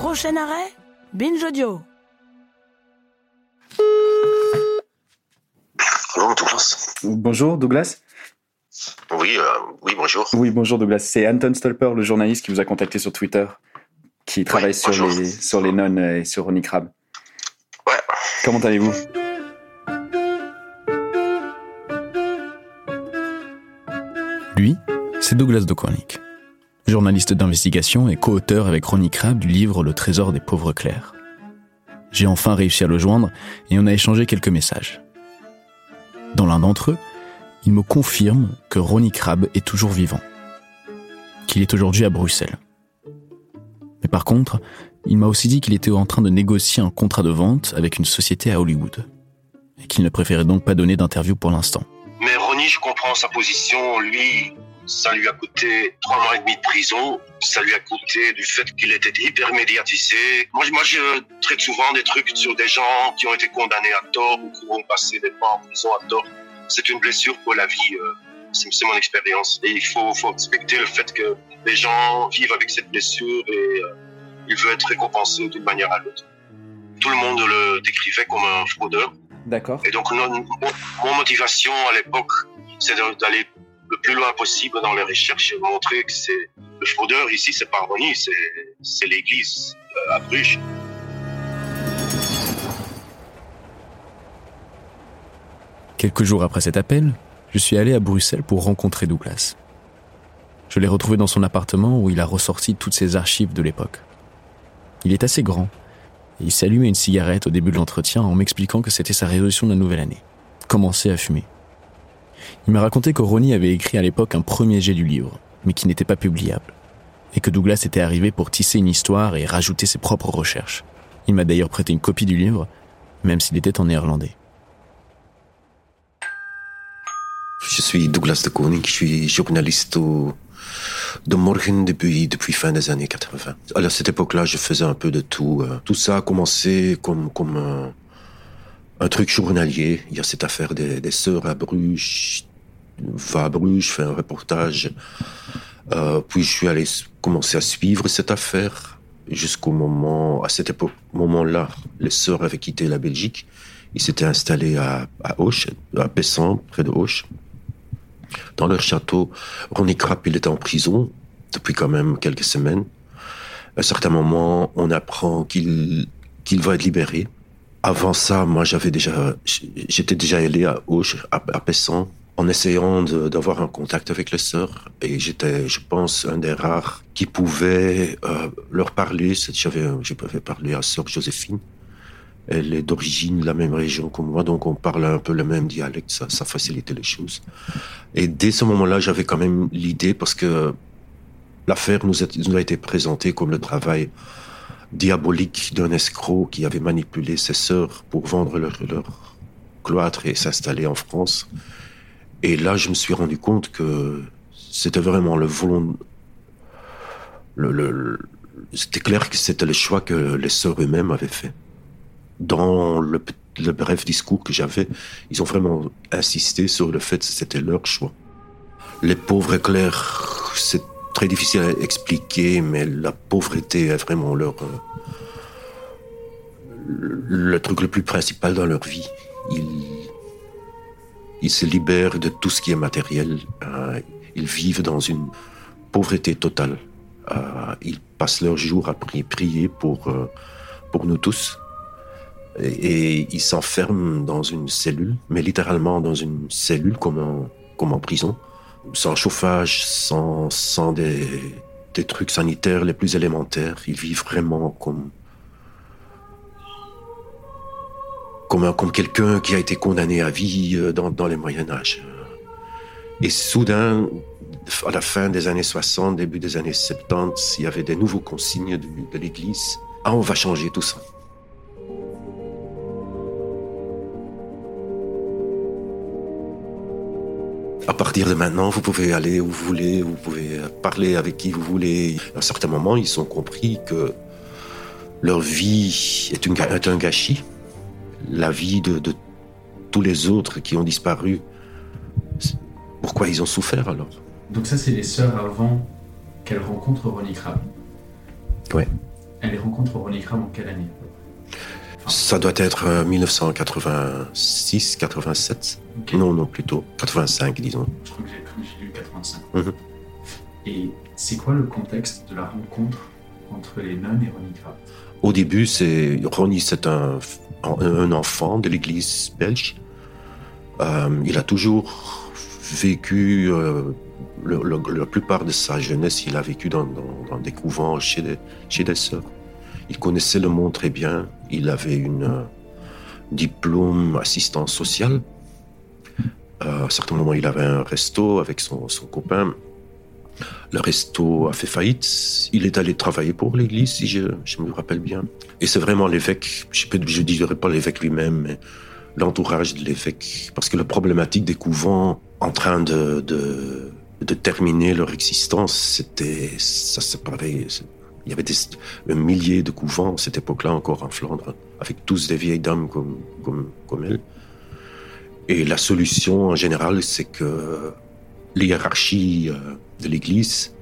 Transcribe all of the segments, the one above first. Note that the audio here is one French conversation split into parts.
Prochain arrêt Binge Audio. Bonjour Douglas. Bonjour Douglas. Oui, euh, oui, bonjour. Oui, bonjour Douglas. C'est Anton Stolper, le journaliste qui vous a contacté sur Twitter, qui travaille sur, les, sur les nonnes et sur Ronnie Crab. Ouais, Comment allez-vous? Lui, c'est Douglas de Cornick, journaliste d'investigation et co-auteur avec Ronnie Crab du livre Le trésor des pauvres clercs. J'ai enfin réussi à le joindre et on a échangé quelques messages. Dans l'un d'entre eux, il me confirme que Ronnie Crab est toujours vivant, qu'il est aujourd'hui à Bruxelles. Mais par contre, il m'a aussi dit qu'il était en train de négocier un contrat de vente avec une société à Hollywood, et qu'il ne préférait donc pas donner d'interview pour l'instant. Je comprends sa position. Lui, ça lui a coûté trois mois et demi de prison. Ça lui a coûté du fait qu'il était hyper médiatisé. Moi, je- moi, je traite souvent des trucs sur des gens qui ont été condamnés à tort ou qui ont passé des mois en prison à tort. C'est une blessure pour la vie. euh, C'est mon expérience. Et il faut, faut respecter le fait que les gens vivent avec cette blessure et euh, il veut être récompensé d'une manière à l'autre. Tout le monde le décrivait comme un fraudeur. D'accord. Et donc, mon motivation à l'époque, c'est d'aller le plus loin possible dans les recherches et montrer que c'est le fraudeur ici, c'est pas Ronnie, c'est l'église euh, à Bruges. Quelques jours après cet appel, je suis allé à Bruxelles pour rencontrer Douglas. Je l'ai retrouvé dans son appartement où il a ressorti toutes ses archives de l'époque. Il est assez grand et il allumé une cigarette au début de l'entretien en m'expliquant que c'était sa résolution de la nouvelle année. Commencer à fumer. Il m'a raconté que Ronnie avait écrit à l'époque un premier jet du livre, mais qui n'était pas publiable. Et que Douglas était arrivé pour tisser une histoire et rajouter ses propres recherches. Il m'a d'ailleurs prêté une copie du livre, même s'il était en néerlandais. Je suis Douglas de Koning, je suis journaliste de Morgen depuis, fin des années 80. À cette époque-là, je faisais un peu de tout. euh. Tout ça a commencé comme, un, un truc journalier. Il y a cette affaire des, des sœurs à Bruges. À Bruges, fais un reportage. Euh, puis je suis allé commencer à suivre cette affaire jusqu'au moment, à cet moment-là, les sœurs avaient quitté la Belgique. Ils s'étaient installés à, à Auch, à Pessan, près de Auch dans leur château. Ronnie Krapp, il était en prison depuis quand même quelques semaines. À un certain moment, on apprend qu'il qu'il va être libéré. Avant ça, moi, j'avais déjà, j'étais déjà allé à Auch, à, à Pessan, en essayant d'avoir un contact avec les sœurs. Et j'étais, je pense, un des rares qui pouvait euh, leur parler. J'avais, je pouvais parler à sœur Joséphine. Elle est d'origine de la même région que moi, donc on parle un peu le même dialecte, ça, facilitait les choses. Et dès ce moment-là, j'avais quand même l'idée, parce que l'affaire nous, a- été présentée comme le travail diabolique d'un escroc qui avait manipulé ses sœurs pour vendre leur cloître et s'installer en France. Et là, je me suis rendu compte que c'était vraiment le volon... C'était clair que c'était le choix que les sœurs eux-mêmes avaient fait dans le, le bref discours que j'avais, ils ont vraiment insisté sur le fait que c'était leur choix. Les pauvres clercs, c'est très difficile à expliquer, mais la pauvreté est vraiment leur euh, le, truc le plus principal dans leur vie. Ils se libèrent de tout ce qui est matériel. euh, ils vivent dans une pauvreté totale. Euh, ils passent leurs jours à prier, pour, euh, pour nous tous. Et, et ils s'enferment dans une cellule, mais littéralement dans une cellule comme en, comme en prison, sans chauffage, sans, sans des, des trucs sanitaires les plus élémentaires. Ils vivent vraiment comme, comme, comme quelqu'un qui a été condamné à vie euh, dans, dans les Moyen Âge. Et soudain, à la fin des années 60, début des années 70, il y avait des nouveaux consignes de, l'Église. Ah, on va changer tout ça. À partir de maintenant, vous pouvez aller où vous voulez, vous pouvez parler avec qui vous voulez. À un certain moment, ils ont compris que leur vie est un gâchis. La vie de, de tous les autres qui ont disparu. Pourquoi ils ont souffert alors Donc ça, c'est les sœurs avant qu'elles rencontrent Ronnie Crab. Ouais. Elles les rencontrent Ronnie Crab en quelle année? Ça doit être 1986, 87. Ok. Non, non, plutôt 85, disons. Je crois que j'ai j'ai lu 85. Mhm. Et c'est quoi le contexte de la rencontre entre les nonnes et Ronnie Crab Au début, c'est Ronnie, c'est un, un enfant de l'Église belge. Euh, il a toujours vécu euh, la plupart de sa jeunesse, il a vécu dans, des couvents chez des, chez sœurs. Il connaissait le monde très bien. Il avait une euh, diplôme assistant social. Euh, à un certain moment, il avait un resto avec son copain. Le resto a fait faillite. Il est allé travailler pour l'église, si je, me rappelle bien. Et c'est vraiment l'évêque, je ne dirais pas l'évêque lui-même, mais l'entourage de l'évêque. Parce que la problématique des couvents en train de, de, terminer leur existence, c'était, ça se pareil. Il y avait des, un millier de couvents à cette époque-là encore en Flandre, avec tous des vieilles dames comme, comme, comme elle. Et la solution en général, c'est que l'hiérarchie euh, de l'Église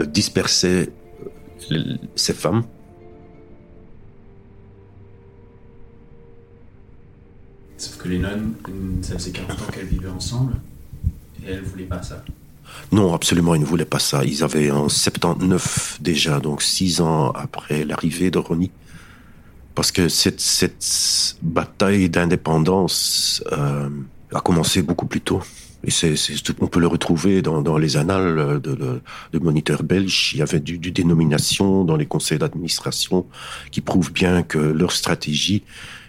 euh, dispersait euh, ces femmes Sauf que les nonnes, ça faisait 40 ans qu'elles vivaient ensemble et elles voulaient pas ça. Non, absolument, ils ne voulaient pas ça. Ils avaient en 79 déjà, donc six ans après l'arrivée de Ronnie. Parce que cette, cette bataille d'indépendance euh, a commencé beaucoup plus tôt. Et on peut le retrouver dans, les annales de, moniteurs belges. Il y avait du, dénomination dans les conseils d'administration qui prouvent bien que leur stratégie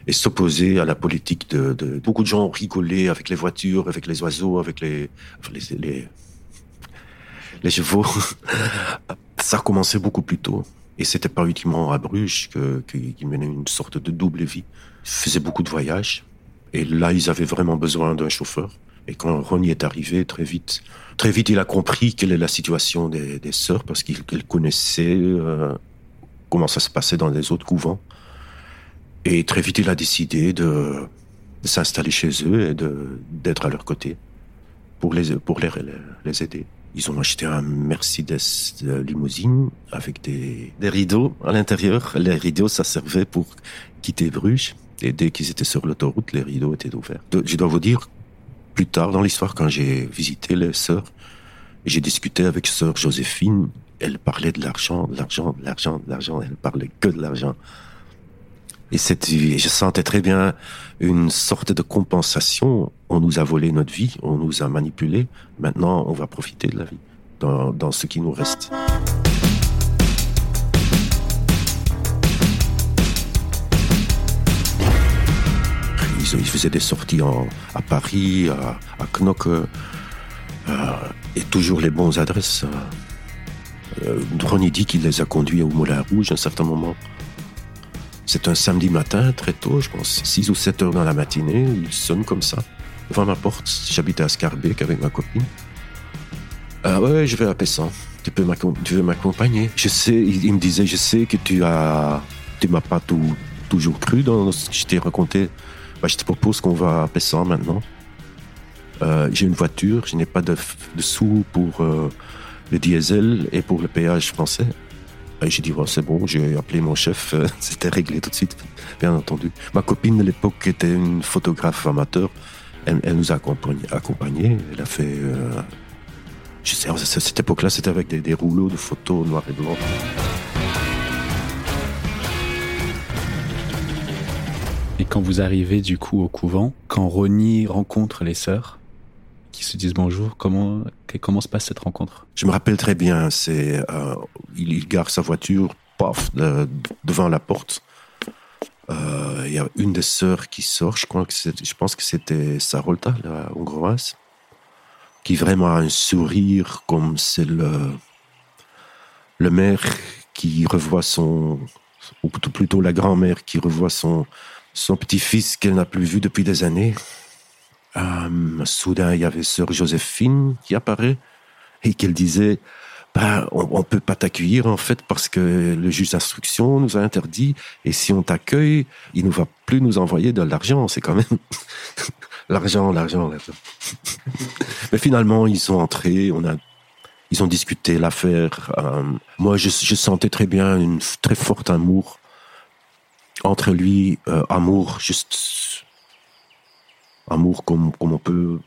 est s'opposer à la politique de. Beaucoup de gens ont avec les voitures, avec les oiseaux, avec les, les, les, chevaux. Ça a commencé beaucoup plus tôt. Et c'était pas uniquement à Bruges que- que- qu'ils menaient une sorte de double vie. Ils faisaient beaucoup de voyages. Et là, ils avaient vraiment besoin d'un chauffeur. Et quand Ronnie est arrivé, très vite, très vite, il a compris quelle est la situation des, sœurs parce qu'il connaissait euh, comment ça se passait dans les autres couvents. Et très vite, il a décidé de, de s'installer chez eux et d'être à leur côté pour les, pour les, les aider. Ils ont acheté un Mercedes euh, limousine avec des, des rideaux à l'intérieur. Les rideaux, ça servait pour quitter Bruges. Et dès qu'ils étaient sur l'autoroute, les rideaux étaient ouverts. Je dois vous dire, plus tard dans l'histoire, quand j'ai visité les sœurs, j'ai discuté avec sœur Joséphine, elle parlait de l'argent, de l'argent, de l'argent, de l'argent. Elle parlait que de l'argent. Et cette, je sentais très bien une sorte de compensation. On nous a volé notre vie, on nous a manipulé. Maintenant, on va profiter de la vie dans ce qui nous reste. Ils, faisaient des sorties à Paris, à, à Knokke, euh, et toujours les bonnes adresses. Euh, Ronnie dit qu'il les a conduits au Moulin Rouge à un certain moment. C'est un samedi matin, très tôt, je pense, 6 ou 7 heures dans la matinée, il sonne comme ça, devant ma porte. J'habitais à Scarbeck avec ma copine. Ah ouais, je vais à Pessan. Tu peux tu veux m'accompagner? Je sais, il, me disait, je sais que tu as, tu m'as pas toujours cru dans ce que je t'ai raconté. Bah, je te propose qu'on va à Pessan maintenant. Euh, j'ai une voiture, je n'ai pas de, de sous pour euh, le diesel et pour le péage français. J'ai dit, bon, c'est bon, j'ai appelé mon chef, euh, c'était réglé tout de suite, bien entendu. Ma copine de l'époque était une photographe amateur, elle, elle nous a accompagnés, elle a fait... je sais, à cette époque-là, c'était avec des, des rouleaux de photos noir et blanc. Et quand vous arrivez du coup au couvent, quand Ronnie rencontre les sœurs, qui se disent bonjour, comment, comment se passe cette rencontre? Je me rappelle très bien, c'est euh, il, il gare sa voiture, paf, de- devant la porte. Euh, Il y a une des sœurs qui sort, je crois que je pense que c'était Sarolta, la hongroise, qui vraiment a un sourire comme c'est le, le maire qui revoit son, ou plutôt la grand-mère qui revoit son, son petit-fils qu'elle n'a plus vu depuis des années. Euh, soudain, il y avait sœur Joséphine qui apparaît et qu'elle disait ben, on, ne peut pas t'accueillir en fait parce que le juge d'instruction nous a interdit et si on t'accueille, il ne va plus nous envoyer de l'argent. C'est quand même l'argent, l'argent, l'argent. Mais finalement, ils sont entrés, on a, ils ont discuté l'affaire. Euh, moi, je, je, sentais très bien une très forte amour entre lui, euh, amour juste amour comme comme on peut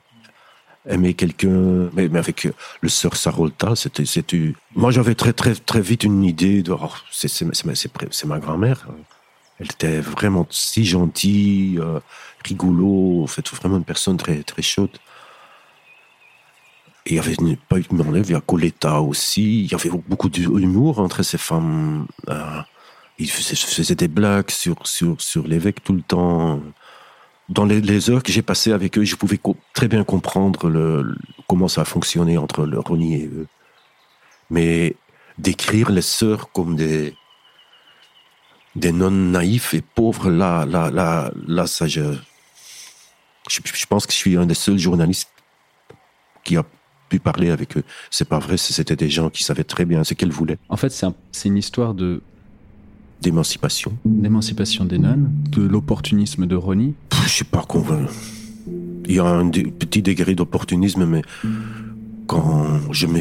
aimer quelqu'un, mais, mais, avec le sœur Sarolta, c'était, c'était. Moi, j'avais très, très, très vite une idée de. Oh, c'est, c'est, c'est, ma grand-mère. Elle était vraiment si gentille, euh, rigolo, en fait, vraiment une personne très, très chaude. Et il y avait pas eu il y a Coletta aussi. Il y avait beaucoup d'humour entre ces femmes. Euh, il faisait, faisait, des blagues sur, sur, sur l'évêque tout le temps dans les, heures que j'ai passées avec eux, je pouvais très bien comprendre le, comment ça a fonctionné entre le Ronnie et eux. Mais décrire les sœurs comme des des nonnes naïfs et pauvres, là, là, là, là, ça, je, je, pense que je suis un des seuls journalistes qui a pu parler avec eux. C'est pas vrai, c'était des gens qui savaient très bien ce qu'elles voulaient. En fait, c'est une histoire de d'émancipation. D'émancipation des nonnes, de l'opportunisme de Ronnie. Je suis pas convaincu. Il y a un petit degré d'opportunisme, mais quand je me,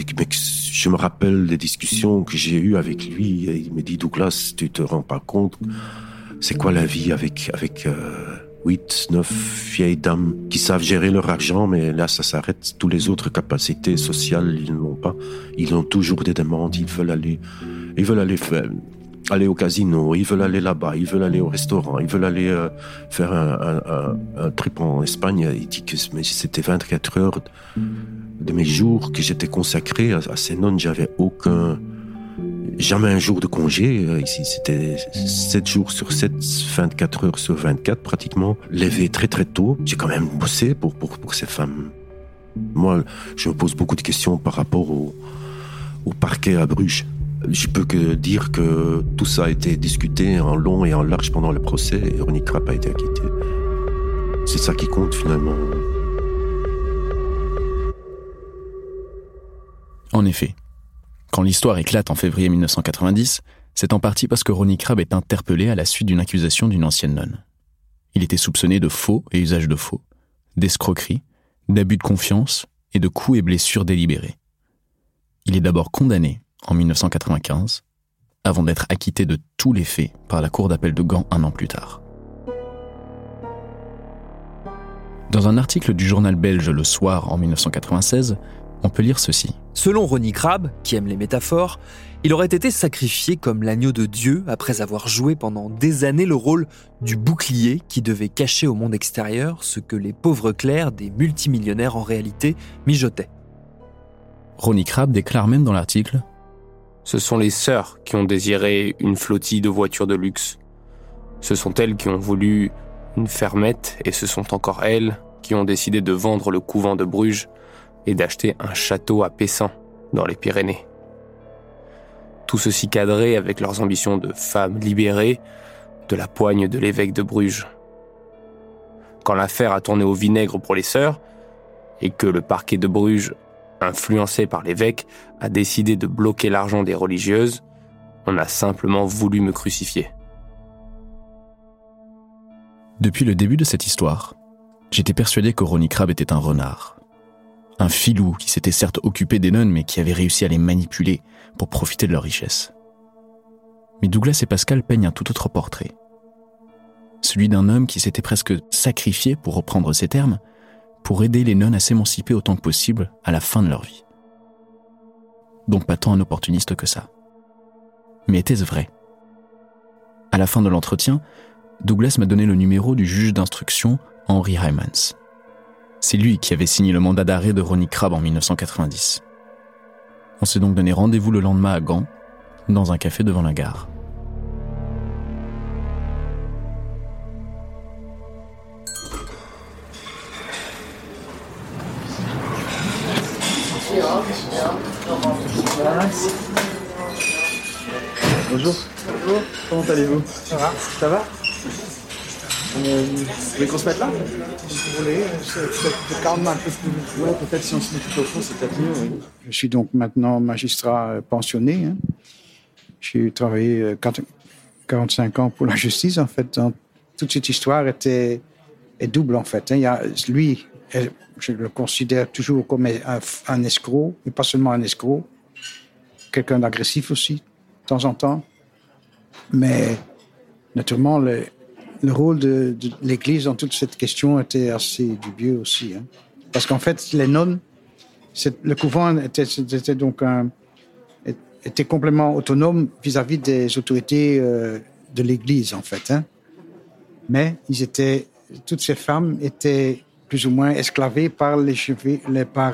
je me rappelle des discussions que j'ai eues avec lui, il me dit Douglas, tu te rends pas compte, c'est quoi la vie avec avec euh, huit, neuf vieilles dames qui savent gérer leur argent, mais là ça s'arrête. Tous les autres capacités sociales, ils n'ont pas. Ils ont toujours des demandes. Ils veulent aller, ils veulent aller faire aller au casino, ils veulent aller là-bas, ils veulent aller au restaurant, ils veulent aller euh, faire un, trip en Espagne. Il dit que c'était 24 heures de mes jours que j'étais consacré à, ces nonnes. J'avais aucun, jamais un jour de congé. Euh, ici, c'était 7 jours sur 7, 24 heures sur 24 pratiquement. Levé très très tôt. J'ai quand même bossé pour, pour, pour ces femmes. Moi, je me pose beaucoup de questions par rapport au, au parquet à Bruges. Je peux que dire que tout ça a été discuté en long et en large pendant le procès et Ronnie Krapp a été acquitté. C'est ça qui compte finalement. En effet, quand l'histoire éclate en février 1990, c'est en partie parce que Ronnie Krabb est interpellé à la suite d'une accusation d'une ancienne nonne. Il était soupçonné de faux et usage de faux, d'escroquerie, d'abus de confiance et de coups et blessures délibérés. Il est d'abord condamné en 1995, avant d'être acquitté de tous les faits par la Cour d'appel de Gand un an plus tard. Dans un article du journal belge Le Soir en 1996, on peut lire ceci. Selon Ronnie Crabbe, qui aime les métaphores, il aurait été sacrifié comme l'agneau de Dieu après avoir joué pendant des années le rôle du bouclier qui devait cacher au monde extérieur ce que les pauvres clercs des multimillionnaires en réalité mijotaient. Ronnie Crabbe déclare même dans l'article ce sont les sœurs qui ont désiré une flottille de voitures de luxe. Ce sont elles qui ont voulu une fermette et ce sont encore elles qui ont décidé de vendre le couvent de Bruges et d'acheter un château à Pessin, dans les Pyrénées. Tout ceci cadré avec leurs ambitions de femmes libérées de la poigne de l'évêque de Bruges. Quand l'affaire a tourné au vinaigre pour les sœurs, et que le parquet de Bruges influencé par l'évêque, a décidé de bloquer l'argent des religieuses, on a simplement voulu me crucifier. Depuis le début de cette histoire, j'étais persuadé que Ronnie était un renard. Un filou qui s'était certes occupé des nonnes mais qui avait réussi à les manipuler pour profiter de leur richesse. Mais Douglas et Pascal peignent un tout autre portrait. Celui d'un homme qui s'était presque sacrifié, pour reprendre ces termes, pour aider les nonnes à s'émanciper autant que possible à la fin de leur vie. Donc pas tant un opportuniste que ça. Mais était-ce vrai? À la fin de l'entretien, Douglas m'a donné le numéro du juge d'instruction Henry Hymans. C'est lui qui avait signé le mandat d'arrêt de Ronnie Crabbe en 1990. On s'est donc donné rendez-vous le lendemain à Gand, dans un café devant la gare. Bonjour. Bonjour. Comment allez-vous? Ça va? Ça va? Euh, Vous voulez qu'on se mette là? Si vous voulez, c'est calme un peu plus. Ouais, peut-être si on se met tout au fond, c'est peut-être mieux, oui. Je suis donc maintenant magistrat euh, pensionné. Hein. J'ai travaillé euh, 45 ans pour la justice, en fait. Donc, toute cette histoire était est double, en fait. hein. Il y a, lui, je le considère toujours comme un, escroc, mais pas seulement un escroc, quelqu'un d'agressif aussi, de temps en temps. Mais naturellement, le, le rôle de, l'Église dans toute cette question était assez dubieux aussi. hein. Parce qu'en fait, les nonnes, le couvent était, était donc un, était complètement autonome vis-à-vis des autorités euh, de l'Église, en fait. hein. Mais ils étaient, toutes ces femmes étaient plus ou moins esclavées par, les par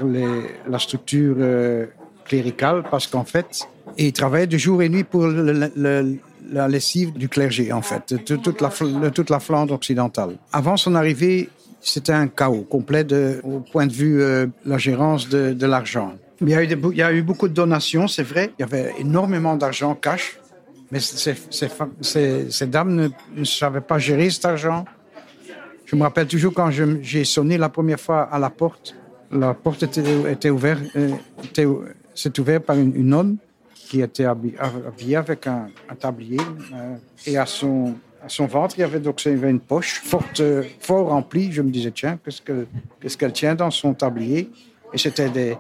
la structure euh, cléricale, parce qu'en fait, ils travaillaient de jour et nuit pour la lessive du clergé, en fait, de toute, la, toute la Flandre occidentale. Avant son arrivée, c'était un chaos complet de, au point de vue euh, la gérance de, l'argent. Il y, a eu des bou- il y a eu beaucoup de donations, c'est vrai. Il y avait énormément d'argent cash, mais ces, ces ces- dames ne savaient pas gérer cet argent. Je me rappelle toujours quand j'ai sonné la première fois à la porte. La porte était, ouverte, euh, s'est ouverte par une, une nonne qui était habi- habillée avec un, tablier. euh, et à son, ventre, il y avait donc il une poche forte, fort remplie. Je me disais, tiens, qu'est-ce que- qu'est-ce qu'elle tient dans son tablier? Et c'était des,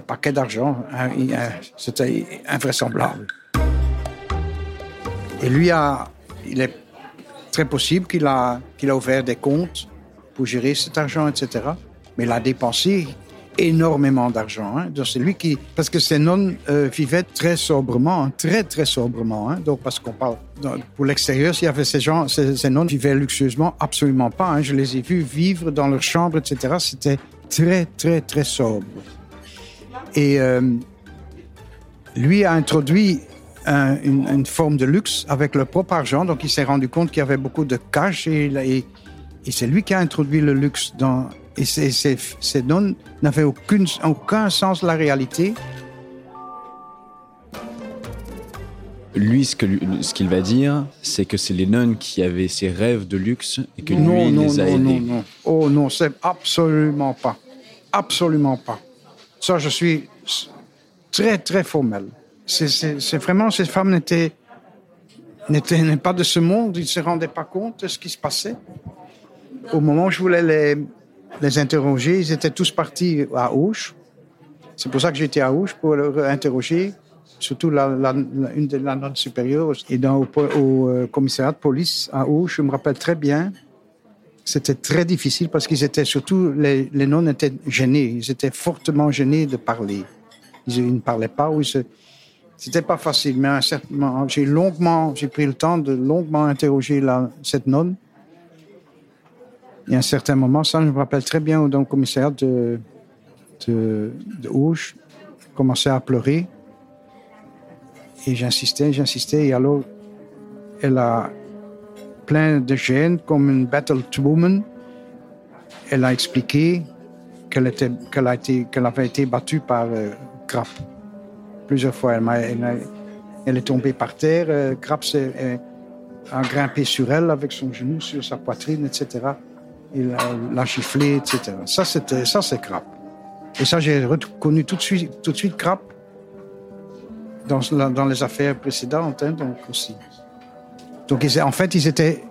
paquets d'argent. hein, euh, C'était invraisemblable. Et lui, a, il est très possible qu'il a, qu'il a ouvert des comptes pour gérer cet argent, etc. Mais il a dépensé énormément d'argent. Hein. Donc c'est lui qui, parce que nonnes euh, vivaient très sobrement, hein, très très sobrement. Hein. Donc parce qu'on parle pour l'extérieur, s'il y avait ces gens, ces, ces vivaient luxueusement, absolument pas. Hein. Je les ai vus vivre dans leur chambre, etc. C'était très très très sobre. Et euh, lui a introduit un- une, une forme de luxe avec leur propre argent. Donc, il s'est rendu compte qu'il y avait beaucoup de cash et, c'est lui qui a introduit le luxe dans. Et ces, ces, ces nonnes n'avaient aucune, aucun sens de la réalité. Lui, ce que lui- ce qu'il va dire, c'est que c'est les nonnes qui avaient ces rêves de luxe et que non, lui non, les a non, aidés. non, non. Oh non, c'est absolument pas. Absolument pas. Ça, je suis très, très formel. C'est- vraiment, ces femmes n'étaient pas de ce monde, ils ne se rendaient pas compte de ce qui se passait. Au moment où je voulais les, les interroger, ils étaient tous partis à Auch. C'est pour ça que j'étais à Auch pour leur interroger, surtout la, la- la- une de la note supérieure. Et dans, au, euh, commissariat de police à Auch, je me rappelle très bien, c'était très difficile parce qu'ils étaient surtout, les, les nonnes étaient gênés, ils étaient fortement gênés de parler. Ils, ils ne parlaient pas ou ils se... C'était pas facile, mais j'ai longuement, j'ai pris le temps de longuement interroger cette nonne. Et à un certain moment, ça, je me rappelle très bien, dans le commissariat de, de, de commençais à pleurer. Et j'insistais, j'insistais, et alors, elle a plein de gêne, comme une battled woman. Elle a expliqué qu'elle qu'elle avait été battue par euh. Plusieurs fois, elle, est tombée par terre. Euh, a grimpé sur elle avec son genou sur sa poitrine, etc. Il l'a- giflé, etc. Ça, c'était, ça, c'est Krapp. Et ça, j'ai reconnu tout de suite, tout de suite dans, dans les affaires précédentes, hein, donc aussi. Donc, ils- en fait, ils étaient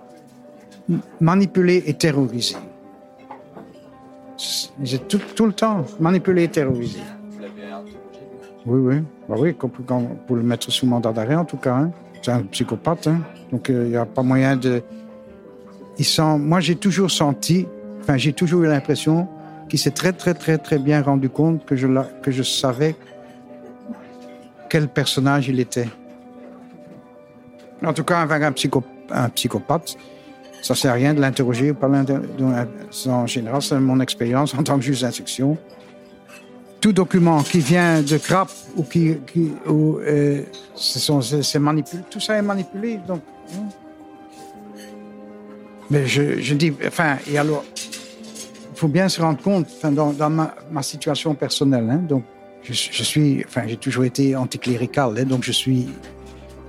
manipulés et terrorisés. Ils étaient tout le temps manipulés et terrorisés. Oui, oui. Bah oui, pour le mettre sous mandat d'arrêt, en tout cas. hein. C'est un psychopathe. hein. Donc, il n'y a pas moyen de. Il sent... Moi, j'ai toujours senti, enfin, j'ai toujours eu l'impression qu'il s'est très, très, très, très bien rendu compte que je, la- que je savais quel personnage il était. En tout cas, avec un, un psychopathe, ça sert à rien de l'interroger donc, En général, c'est mon expérience en tant que juge d'instruction. Tout document qui vient de CRAP ou qui, qui ou, euh, ce sont, c'est, manipulé, tout ça est manipulé. Donc, hein. Mais je, je dis, enfin, et alors, il faut bien se rendre compte, enfin, dans, dans ma, situation personnelle, hein, donc je, suis, enfin, j'ai toujours été anticlérical, hein, donc je suis,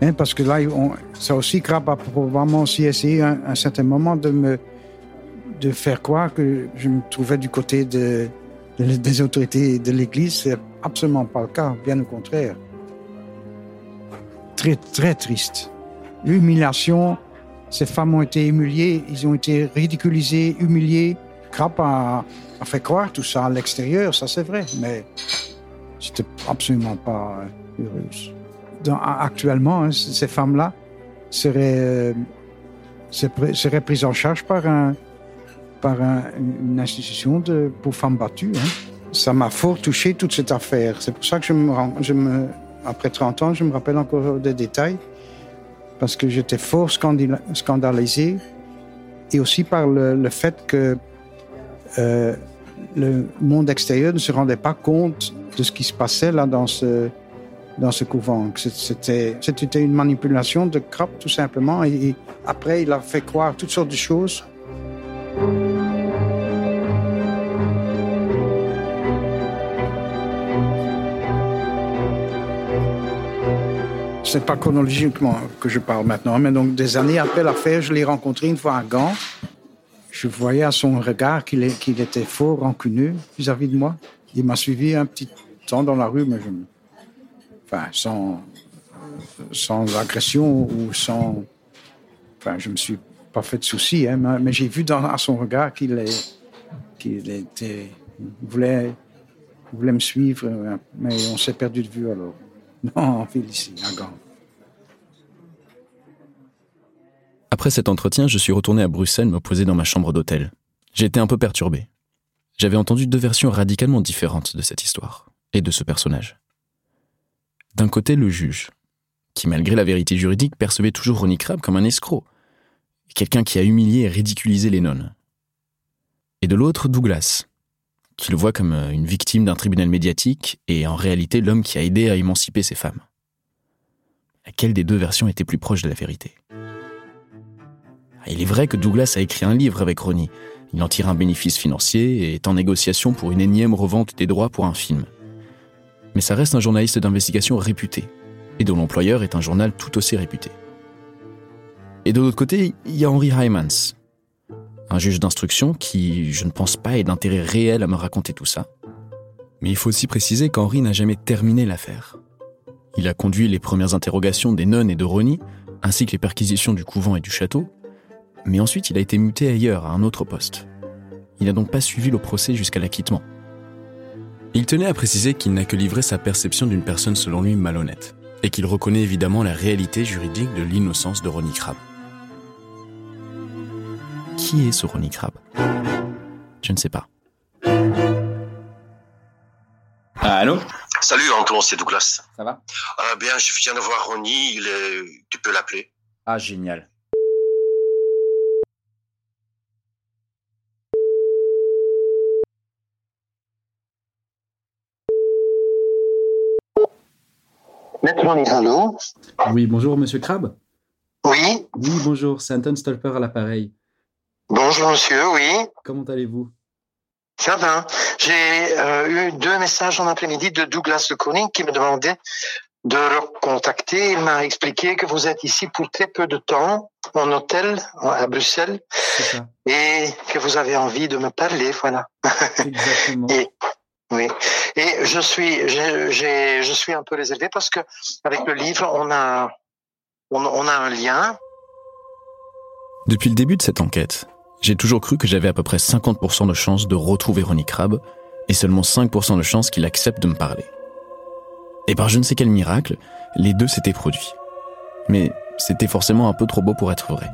hein, parce que là, on, ça aussi, Crabbe a probablement aussi essayé un, certain moment de me, de faire croire que je me trouvais du côté de, des autorités de l'Église. C'est absolument pas le cas, bien au contraire. Très, très triste. L'humiliation, ces femmes ont été humiliées, ils ont été ridiculisés, humiliés. Crabbe a, a fait croire tout ça à l'extérieur, ça c'est vrai, mais J'étais absolument pas heureuse. actuellement, hein, ces femmes-là euh, seraient, prises en charge par, un, par une institution pour femmes battues. Hein. Ça m'a fort touché toute cette affaire. C'est pour ça que je me, je après 30 ans, je me rappelle encore des détails, parce que j'étais fort scandalisé, et aussi par le, fait que euh, le monde extérieur ne se rendait pas compte de ce qui se passait là dans ce, couvent. C'était, une manipulation de Krab tout simplement. Et, après, il a fait croire toutes sortes de choses. C'est pas chronologiquement que je parle maintenant, mais donc des années après l'affaire, je l'ai rencontré une fois à Gand. Je voyais à son regard qu'il, était fort rancuneux vis-à-vis de moi. Il m'a suivi un petit temps dans la rue, mais sans, agression ou sans. Enfin, je me suis pas fait de soucis, hein, mais j'ai vu dans, à son regard qu'il voulait, voulait me suivre, mais on s'est perdu de vue alors. Non, en ici, à Gand. Après cet entretien, je suis retourné à Bruxelles me poser dans ma chambre d'hôtel. J'étais un peu perturbé. J'avais entendu deux versions radicalement différentes de cette histoire et de ce personnage. D'un côté, le juge, qui malgré la vérité juridique percevait toujours Ronnie Crabbe comme un escroc, quelqu'un qui a humilié et ridiculisé les nonnes. Et de l'autre, Douglas, qui le voit comme euh, une victime d'un tribunal médiatique et en réalité l'homme qui a aidé à émanciper ces femmes. Laquelle des deux versions était plus proche de la vérité? Il est vrai que Douglas a écrit un livre avec Ronnie, il en tire un bénéfice financier et est en négociation pour une énième revente des droits pour un film. Mais ça reste un journaliste d'investigation réputé, et dont l'employeur est un journal tout aussi réputé. Et de l'autre côté, il y a Henry Hymans, un juge d'instruction qui, je ne pense pas, ait d'intérêt réel à me raconter tout ça. Mais il faut aussi préciser qu'Henri n'a jamais terminé l'affaire. Il a conduit les premières interrogations des nonnes et de Ronnie, ainsi que les perquisitions du couvent et du château, mais ensuite il a été muté ailleurs, à un autre poste. Il n'a donc pas suivi le procès jusqu'à l'acquittement. Il tenait à préciser qu'il n'a que livré sa perception d'une personne selon lui malhonnête, et qu'il reconnaît évidemment la réalité juridique de l'innocence de Ronnie Crabbe. Qui est ce Ronnie Crabbe Je ne sais pas. Ah, allô? Salut Antoine, c'est Douglas. Ça va? Euh, Bien, je viens de voir Ronnie, tu peux l'appeler. Ah, génial. Allô Oui, bonjour, monsieur Crabbe. Oui. Oui, bonjour, c'est Anton Stolper à l'appareil. Bonjour, monsieur, oui. Comment allez-vous? Ça va. J'ai euh, eu deux messages en après-midi de Douglas de Koning qui me demandait de le contacter. Il m'a expliqué que vous êtes ici pour très peu de temps, en hôtel à Bruxelles, et que vous avez envie de me parler, voilà. Exactement. Oui, et je suis, je suis un peu réservé parce que avec le livre, on a, on, a un lien. Depuis le début de cette enquête, j'ai toujours cru que j'avais à peu près 50% de chances de retrouver Ronnie Crabbe et seulement 5% de chances qu'il accepte de me parler. Et par je ne sais quel miracle, les deux s'étaient produits. Mais c'était forcément un peu trop beau pour être vrai.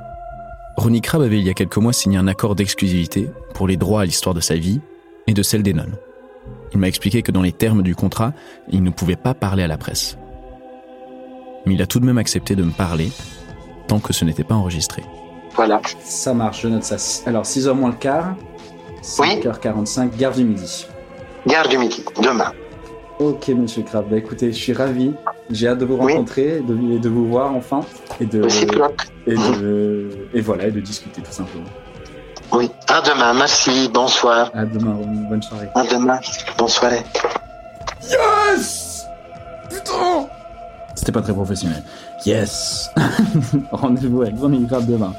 Ronnie Crabbe avait il y a quelques mois signé un accord d'exclusivité pour les droits à l'histoire de sa vie et de celle des nonnes. Il m'a expliqué que dans les termes du contrat, il ne pouvait pas parler à la presse. Mais il a tout de même accepté de me parler, tant que ce n'était pas enregistré. Voilà. Ça marche, je note ça. Alors, 6h moins le quart, 5h45, gare du midi. Gare du midi, demain. Ok, monsieur Krab. Bah, écoutez, je suis ravi. J'ai hâte de vous rencontrer et de, vous voir enfin. Et de, et, de, et voilà, et de discuter tout simplement. Oui, à demain, merci, bonsoir. À demain, bonne soirée. À demain, bonne soirée. Yes Putain C'était pas très professionnel. Yes Rendez-vous avec Ronnie Crab demain.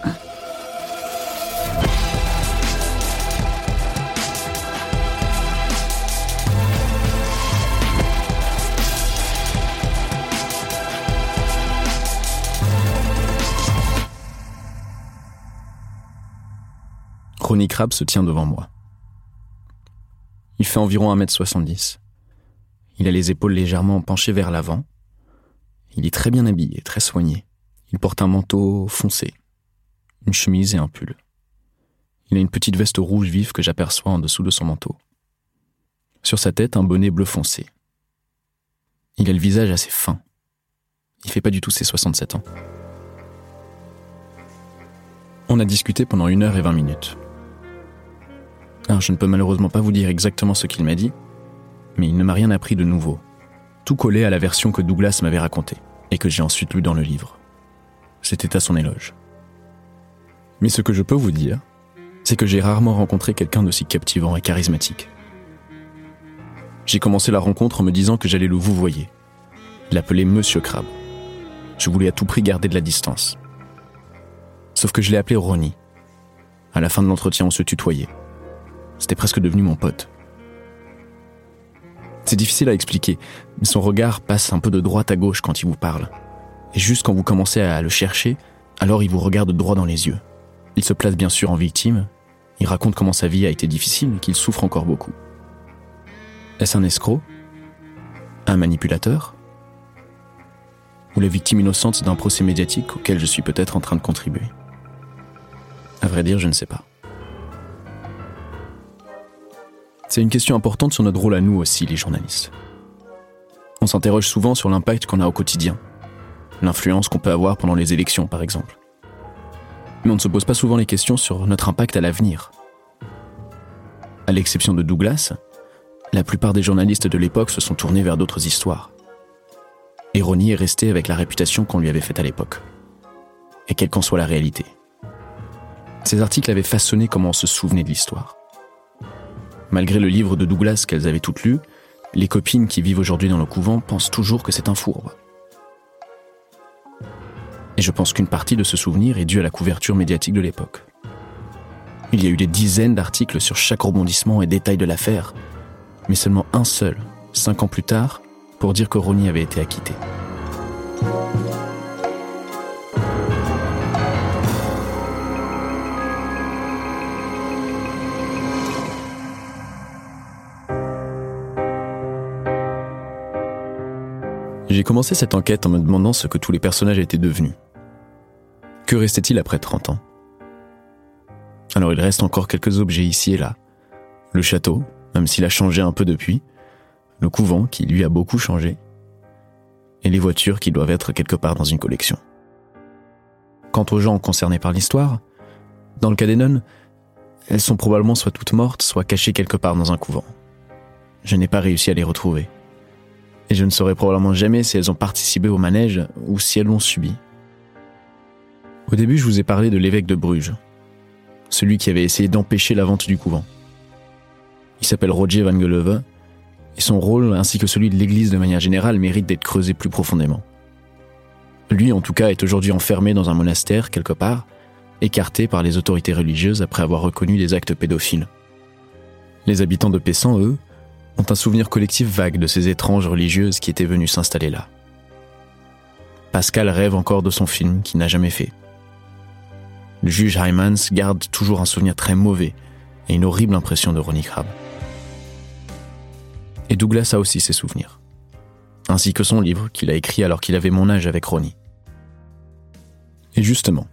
Ronnie Crab se tient devant moi. Il fait environ 1m70. Il a les épaules légèrement penchées vers l'avant. Il est très bien habillé, très soigné. Il porte un manteau foncé, une chemise et un pull. Il a une petite veste rouge vive que j'aperçois en dessous de son manteau. Sur sa tête, un bonnet bleu foncé. Il a le visage assez fin. Il fait pas du tout ses 67 ans. On a discuté pendant une heure et vingt minutes. Alors, je ne peux malheureusement pas vous dire exactement ce qu'il m'a dit, mais il ne m'a rien appris de nouveau. Tout collé à la version que Douglas m'avait racontée et que j'ai ensuite lu dans le livre. C'était à son éloge. Mais ce que je peux vous dire, c'est que j'ai rarement rencontré quelqu'un d'aussi captivant et charismatique. J'ai commencé la rencontre en me disant que j'allais le vous voyer, l'appeler Monsieur Crabbe. Je voulais à tout prix garder de la distance. Sauf que je l'ai appelé Ronnie. À la fin de l'entretien, on se tutoyait. C'était presque devenu mon pote. C'est difficile à expliquer, mais son regard passe un peu de droite à gauche quand il vous parle. Et juste quand vous commencez à le chercher, alors il vous regarde droit dans les yeux. Il se place bien sûr en victime, il raconte comment sa vie a été difficile et qu'il souffre encore beaucoup. Est-ce un escroc? Un manipulateur? Ou la victime innocente d'un procès médiatique auquel je suis peut-être en train de contribuer? À vrai dire, je ne sais pas. C'est une question importante sur notre rôle à nous aussi, les journalistes. On s'interroge souvent sur l'impact qu'on a au quotidien, l'influence qu'on peut avoir pendant les élections par exemple. Mais on ne se pose pas souvent les questions sur notre impact à l'avenir. À l'exception de Douglas, la plupart des journalistes de l'époque se sont tournés vers d'autres histoires. Ronnie est resté avec la réputation qu'on lui avait faite à l'époque. Et quelle qu'en soit la réalité. Ces articles avaient façonné comment on se souvenait de l'histoire. Malgré le livre de Douglas qu'elles avaient toutes lu, les copines qui vivent aujourd'hui dans le couvent pensent toujours que c'est un fourbe. Et je pense qu'une partie de ce souvenir est due à la couverture médiatique de l'époque. Il y a eu des dizaines d'articles sur chaque rebondissement et détail de l'affaire, mais seulement un seul, cinq ans plus tard, pour dire que Ronnie avait été acquitté. J'ai commencé cette enquête en me demandant ce que tous les personnages étaient devenus. Que restait-il après 30 ans? Alors il reste encore quelques objets ici et là. Le château, même s'il a changé un peu depuis. Le couvent, qui lui a beaucoup changé. Et les voitures qui doivent être quelque part dans une collection. Quant aux gens concernés par l'histoire, dans le cas des nonnes, elles sont probablement soit toutes mortes, soit cachées quelque part dans un couvent. Je n'ai pas réussi à les retrouver je ne saurais probablement jamais si elles ont participé au manège ou si elles l'ont subi. Au début, je vous ai parlé de l'évêque de Bruges, celui qui avait essayé d'empêcher la vente du couvent. Il s'appelle Roger van Geleuve, et son rôle, ainsi que celui de l'Église de manière générale, mérite d'être creusé plus profondément. Lui, en tout cas, est aujourd'hui enfermé dans un monastère quelque part, écarté par les autorités religieuses après avoir reconnu des actes pédophiles. Les habitants de Pessan, eux, ont un souvenir collectif vague de ces étranges religieuses qui étaient venues s'installer là. Pascal rêve encore de son film qu'il n'a jamais fait. Le juge Hymans garde toujours un souvenir très mauvais et une horrible impression de Ronnie Crabbe. Et Douglas a aussi ses souvenirs, ainsi que son livre qu'il a écrit alors qu'il avait mon âge avec Ronnie. Et justement,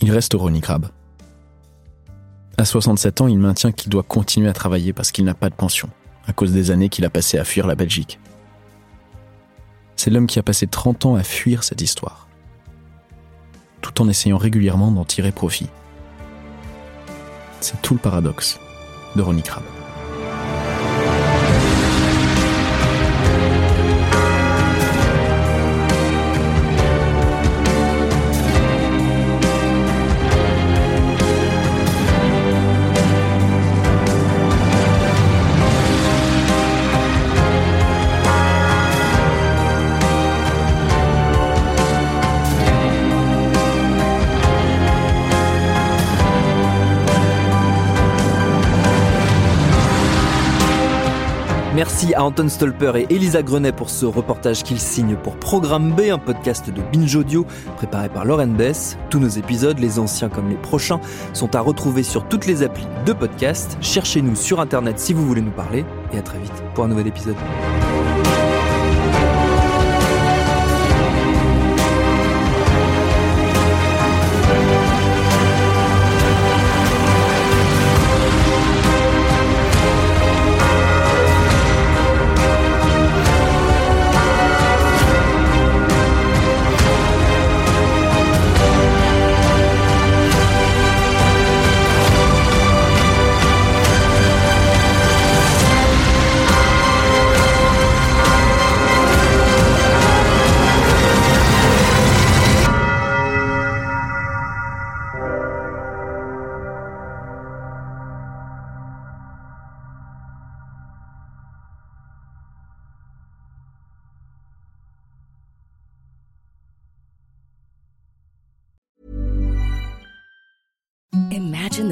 il reste Ronnie Crabbe. À 67 ans, il maintient qu'il doit continuer à travailler parce qu'il n'a pas de pension, à cause des années qu'il a passées à fuir la Belgique. C'est l'homme qui a passé 30 ans à fuir cette histoire, tout en essayant régulièrement d'en tirer profit. C'est tout le paradoxe de Ronnie Crabbe. Merci à Anton Stolper et Elisa Grenet pour ce reportage qu'ils signent pour Programme B, un podcast de Binge Audio préparé par Lauren Bess. Tous nos épisodes, les anciens comme les prochains, sont à retrouver sur toutes les applis de podcast. Cherchez-nous sur Internet si vous voulez nous parler et à très vite pour un nouvel épisode.